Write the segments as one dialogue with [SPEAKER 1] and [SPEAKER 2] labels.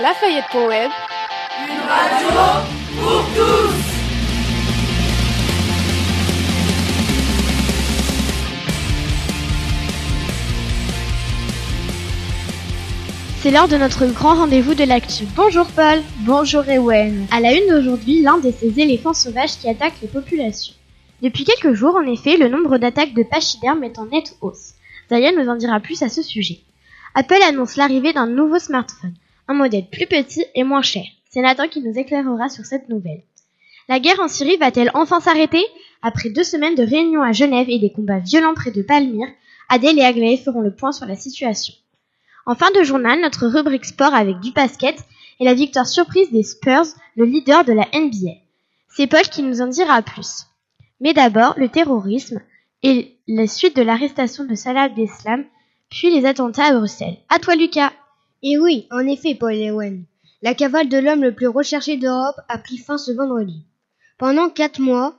[SPEAKER 1] Lafayette.web.
[SPEAKER 2] Une radio pour tous
[SPEAKER 3] C'est l'heure de notre grand rendez-vous de l'actu.
[SPEAKER 4] Bonjour Paul. Bonjour Ewen.
[SPEAKER 3] À la une d'aujourd'hui, l'un de ces éléphants sauvages qui attaquent les populations. Depuis quelques jours, en effet, le nombre d'attaques de pachydermes est en nette hausse. Zaya nous en dira plus à ce sujet. Apple annonce l'arrivée d'un nouveau smartphone, un modèle plus petit et moins cher. C'est Nathan qui nous éclairera sur cette nouvelle. La guerre en Syrie va-t-elle enfin s'arrêter? Après deux semaines de réunions à Genève et des combats violents près de Palmyre, Adèle et Aglaé feront le point sur la situation. En fin de journal, notre rubrique sport avec du basket et la victoire surprise des Spurs, le leader de la NBA. C'est Paul qui nous en dira plus. Mais d'abord, le terrorisme et la suite de l'arrestation de Salah Abdeslam, puis les attentats à Bruxelles. À toi, Lucas.
[SPEAKER 4] Et oui, en effet, Paul Ewen. La cavale de l'homme le plus recherché d'Europe a pris fin ce vendredi. Pendant quatre mois,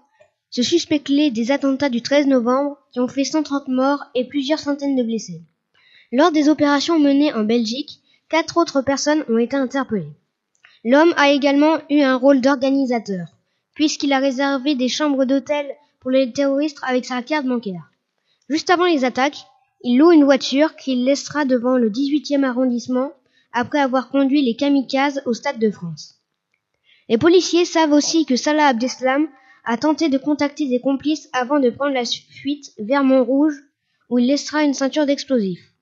[SPEAKER 4] se suspectaient des attentats du 13 novembre qui ont fait 130 morts et plusieurs centaines de blessés. Lors des opérations menées en Belgique, quatre autres personnes ont été interpellées. L'homme a également eu un rôle d'organisateur, puisqu'il a réservé des chambres d'hôtel pour les terroristes avec sa carte bancaire. Juste avant les attaques, il loue une voiture qu'il laissera devant le 18e arrondissement après avoir conduit les kamikazes au Stade de France. Les policiers savent aussi que Salah Abdeslam a tenté de contacter des complices avant de prendre la fuite vers Montrouge où il laissera une ceinture d'explosifs.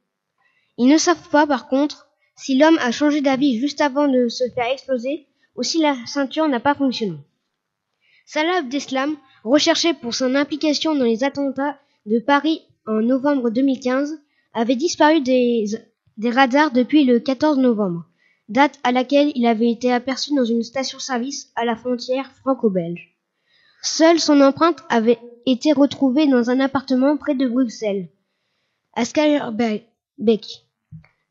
[SPEAKER 4] Ils ne savent pas, par contre, si l'homme a changé d'avis juste avant de se faire exploser ou si la ceinture n'a pas fonctionné. Salah Abdeslam, recherché pour son implication dans les attentats de Paris en novembre 2015, avait disparu des, radars depuis le 14 novembre, date à laquelle il avait été aperçu dans une station-service à la frontière franco-belge. Seule son empreinte avait été retrouvée dans un appartement près de Bruxelles, à Skyerbeek,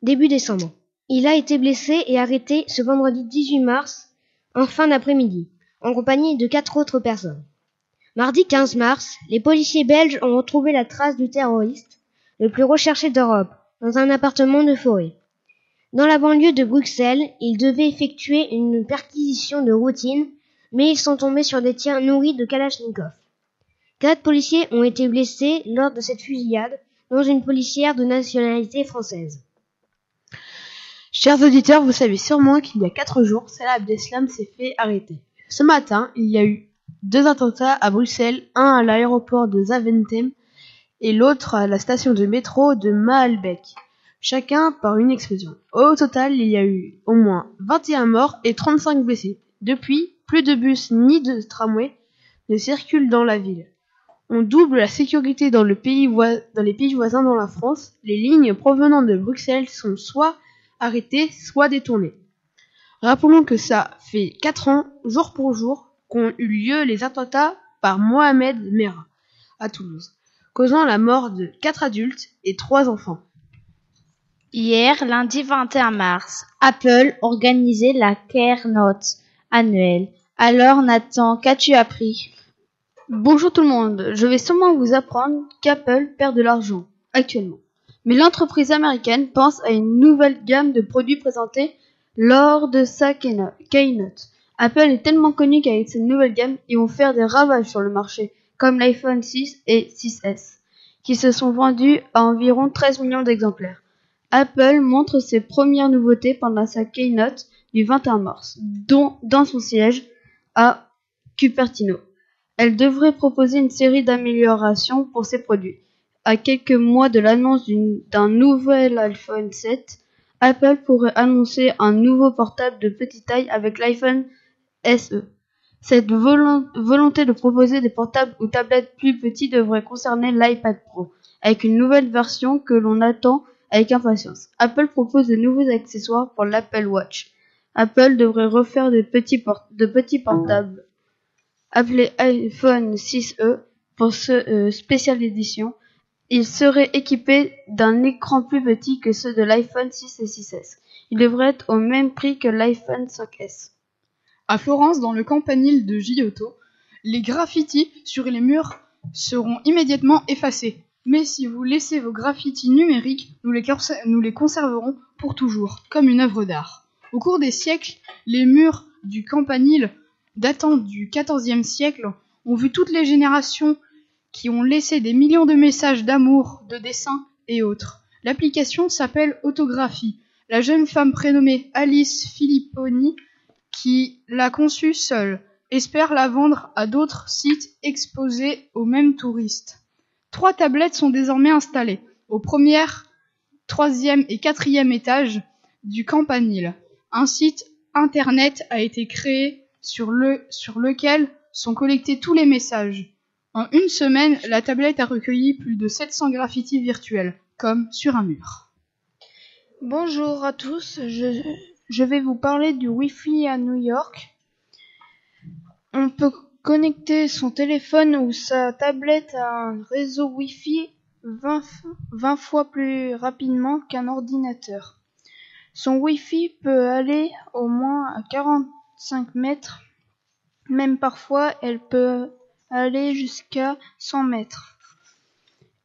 [SPEAKER 4] début décembre. Il a été blessé et arrêté ce vendredi 18 mars, en fin d'après-midi, en compagnie de quatre autres personnes. Mardi 15 mars, les policiers belges ont retrouvé la trace du terroriste, le plus recherché d'Europe, dans un appartement de forêt. Dans la banlieue de Bruxelles, ils devaient effectuer une perquisition de routine, mais ils sont tombés sur des tirs nourris de Kalachnikov. Quatre policiers ont été blessés lors de cette fusillade, dont une policière de nationalité française.
[SPEAKER 5] Chers auditeurs, vous savez sûrement qu'il y a quatre jours, Salah Abdeslam s'est fait arrêter. Ce matin, il y a eu deux attentats à Bruxelles, un à l'aéroport de Zaventem et l'autre à la station de métro de Maalbeek, chacun par une explosion. Au total, il y a eu au moins 21 morts et 35 blessés. Depuis, plus de bus ni de tramway ne circulent dans la ville. On double la sécurité dans, dans les pays voisins dans la France. Les lignes provenant de Bruxelles sont soit arrêtées, soit détournées. Rappelons que ça fait 4 ans, jour pour jour, qu'ont eu lieu les attentats par Mohamed Merah à Toulouse, causant la mort de 4 adultes et 3 enfants.
[SPEAKER 6] Hier, lundi 21 mars, Apple organisait la Keynote annuelle. Alors Nathan, qu'as-tu appris?
[SPEAKER 5] Bonjour tout le monde, je vais sûrement vous apprendre qu'Apple perd de l'argent actuellement. Mais l'entreprise américaine pense à une nouvelle gamme de produits présentés lors de sa keynote. Apple est tellement connu qu'avec cette nouvelle gamme, ils vont faire des ravages sur le marché, comme l'iPhone 6 et 6S, qui se sont vendus à environ 13 millions d'exemplaires. Apple montre ses premières nouveautés pendant sa keynote du 21 mars, dont dans son siège à Cupertino. Elle devrait proposer une série d'améliorations pour ses produits. À quelques mois de l'annonce d'un nouvel iPhone 7, Apple pourrait annoncer un nouveau portable de petite taille avec l'iPhone SE. Cette volonté de proposer des portables ou tablettes plus petits devrait concerner l'iPad Pro, avec une nouvelle version que l'on attend avec impatience. Apple propose de nouveaux accessoires pour l'Apple Watch. Apple devrait refaire de petits, portables appelés iPhone 6e pour ce euh, spécial édition. Il serait équipé d'un écran plus petit que ceux de l'iPhone 6 et 6S. Il devrait être au même prix que l'iPhone 5S.
[SPEAKER 7] À Florence, dans le campanile de Giotto, les graffitis sur les murs seront immédiatement effacés. Mais si vous laissez vos graffitis numériques, nous les, conserverons pour toujours, comme une œuvre d'art. Au cours des siècles, les murs du campanile datant du XIVe siècle ont vu toutes les générations qui ont laissé des millions de messages d'amour, de dessins et autres. L'application s'appelle Autographie. La jeune femme prénommée Alice Filipponi, qui l'a conçue seule, espère la vendre à d'autres sites exposés aux mêmes touristes. Trois tablettes sont désormais installées au premier, troisième et quatrième étage du Campanile. Un site internet a été créé sur, le, sur lequel sont collectés tous les messages. En une semaine, la tablette a recueilli plus de 700 graffitis virtuels, comme sur un mur.
[SPEAKER 8] Bonjour à tous, je vais vous parler du Wi-Fi à New York. On peut connecter son téléphone ou sa tablette à un réseau Wi-Fi 20, 20 fois plus rapidement qu'un ordinateur. Son Wi-Fi peut aller au moins à 45 mètres, même parfois elle peut aller jusqu'à 100 mètres.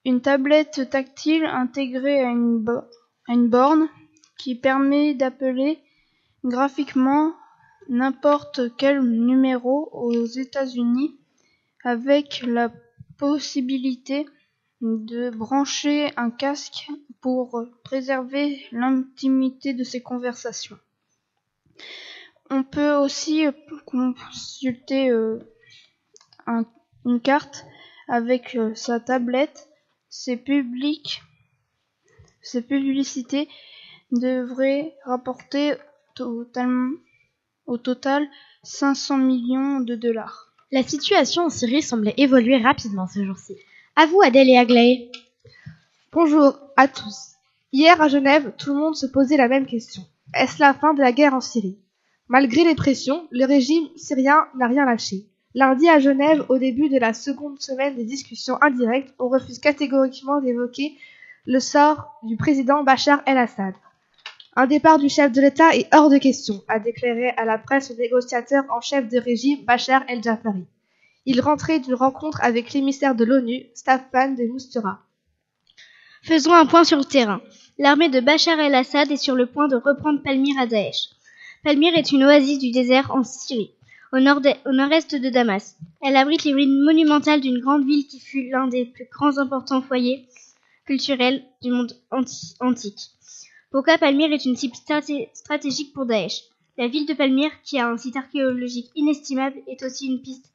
[SPEAKER 8] Une tablette tactile intégrée à une borne qui permet d'appeler graphiquement n'importe quel numéro aux États-Unis avec la possibilité de brancher un casque pour préserver l'intimité de ces conversations. On peut aussi consulter euh, un, une carte avec euh, sa tablette. Ces publics, ces publicités devraient rapporter totalement au total 500 millions de dollars.
[SPEAKER 9] La situation en Syrie semblait évoluer rapidement ce jour-ci. À vous, Adèle et Aglaé.
[SPEAKER 1] Bonjour à tous. Hier à Genève, tout le monde se posait la même question. Est-ce la fin de la guerre en Syrie? Malgré les pressions, le régime syrien n'a rien lâché. Lundi à Genève, au début de la seconde semaine des discussions indirectes, on refuse catégoriquement d'évoquer le sort du président Bachar el-Assad. Un départ du chef de l'État est hors de question, a déclaré à la presse le négociateur en chef de régime Bachar el-Jafari. Il rentrait d'une rencontre avec l'émissaire de l'ONU, Staffan de Mistura.
[SPEAKER 10] Faisons un point sur le terrain. L'armée de Bachar el-Assad est sur le point de reprendre Palmyre à Daesh. Palmyre est une oasis du désert en Syrie, au nord-est nord de Damas. Elle abrite les ruines monumentales d'une grande ville qui fut l'un des plus grands importants foyers culturels du monde antique. Pourquoi Palmyre est une cible stratégique pour Daesh? La ville de Palmyre, qui a un site archéologique inestimable, est aussi une piste,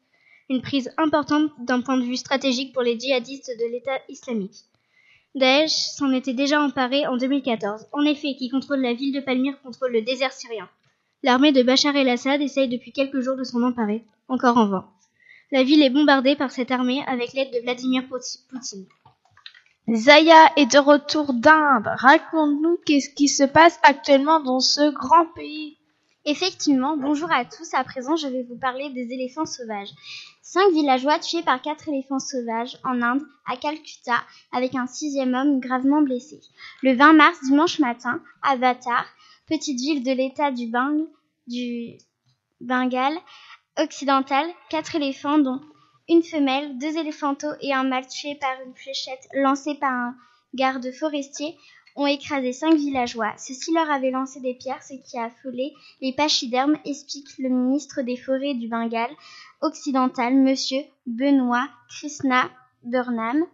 [SPEAKER 10] une prise importante d'un point de vue stratégique pour les djihadistes de l'État islamique. Daesh s'en était déjà emparé en 2014. En effet, qui contrôle la ville de Palmyre contrôle le désert syrien. L'armée de Bachar el-Assad essaye depuis quelques jours de s'en emparer, encore en vain. La ville est bombardée par cette armée avec l'aide de Vladimir Poutine.
[SPEAKER 8] Zaya est de retour d'Inde. Raconte-nous qu'est-ce qui se passe actuellement dans ce grand pays.
[SPEAKER 9] Effectivement, bonjour à tous. À présent, je vais vous parler des éléphants sauvages. Cinq villageois tués par quatre éléphants sauvages en Inde, à Calcutta, avec un sixième homme gravement blessé. Le 20 mars, dimanche matin, à Vatar, petite ville de l'état du, Bengale occidental, quatre éléphants dont une femelle, deux éléphantos et un mâle tués par une fléchette lancée par un garde forestier ont écrasé cinq villageois. Ceux-ci leur avaient lancé des pierres, ce qui a affolé les pachydermes, explique le ministre des Forêts du Bengale occidental, monsieur Benoît Krishna Burnham.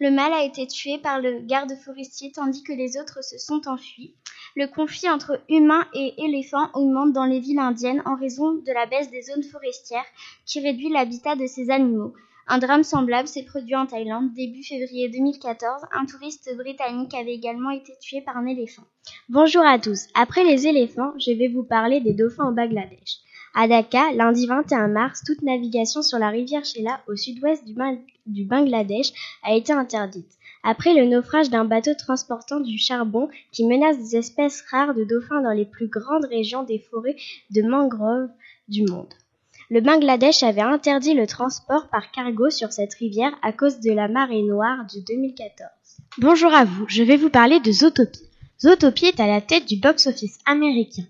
[SPEAKER 9] Le mâle a été tué par le garde forestier tandis que les autres se sont enfuis. Le conflit entre humains et éléphants augmente dans les villes indiennes en raison de la baisse des zones forestières qui réduit l'habitat de ces animaux. Un drame semblable s'est produit en Thaïlande début février 2014. Un touriste britannique avait également été tué par un éléphant.
[SPEAKER 3] Bonjour à tous. Après les éléphants, je vais vous parler des dauphins au Bangladesh. À Dhaka, lundi 21 mars, toute navigation sur la rivière Sheila au sud-ouest du, du Bangladesh a été interdite après le naufrage d'un bateau transportant du charbon qui menace des espèces rares de dauphins dans les plus grandes régions des forêts de mangroves du monde. Le Bangladesh avait interdit le transport par cargo sur cette rivière à cause de la marée noire de 2014.
[SPEAKER 9] Bonjour à vous, je vais vous parler de Zootopie. Zootopie est à la tête du box-office américain.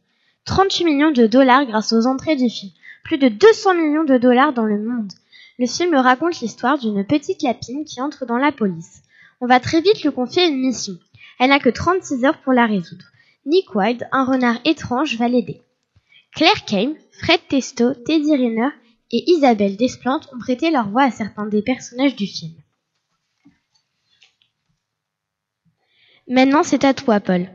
[SPEAKER 9] 38 millions de dollars grâce aux entrées du film. Plus de 200 millions de dollars dans le monde. Le film raconte l'histoire d'une petite lapine qui entre dans la police. On va très vite lui confier une mission. Elle n'a que 36 heures pour la résoudre.
[SPEAKER 3] Nick Wilde, un renard étrange, va l'aider. Claire Kame, Fred Testo, Teddy Riner et Isabelle Desplantes ont prêté leur voix à certains des personnages du film. Maintenant, c'est à toi, Paul.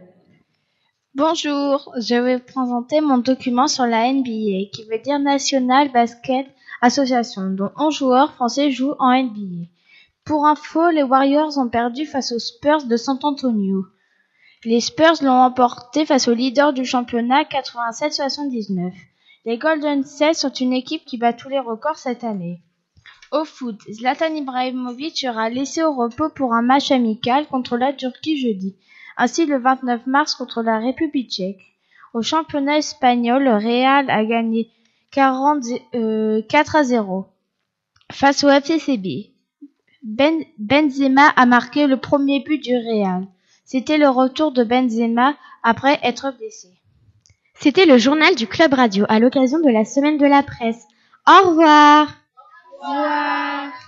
[SPEAKER 6] Bonjour, je vais présenter mon document sur la NBA, qui veut dire National Basket Association, dont 11 joueurs français jouent en NBA. Pour info, les Warriors ont perdu face aux Spurs de San Antonio. Les Spurs l'ont emporté face au leader du championnat 87-79. Les Golden State sont une équipe qui bat tous les records cette année. Au foot, Zlatan Ibrahimovic sera laissé au repos pour un match amical contre la Turquie jeudi, ainsi le 29 mars contre la République tchèque. Au championnat espagnol, le Real a gagné 40, euh, 4 à 0 face au FCCB. Ben, Benzema a marqué le premier but du Real. C'était le retour de Benzema après être blessé.
[SPEAKER 3] C'était le journal du Club Radio à l'occasion de la semaine de la presse. Au revoir.
[SPEAKER 2] Au revoir.